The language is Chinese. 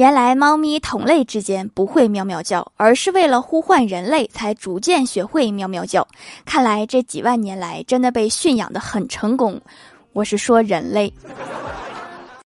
原来猫咪同类之间不会喵喵叫而是为了呼唤人类才逐渐学会喵喵叫。看来这几万年来真的被驯养的很成功。我是说人类。